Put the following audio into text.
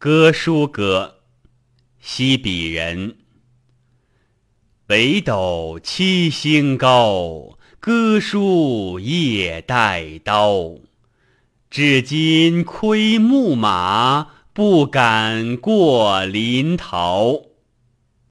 歌书歌，西鄙人。北斗七星高，歌书夜带刀。至今窥牧马，不敢过临洮。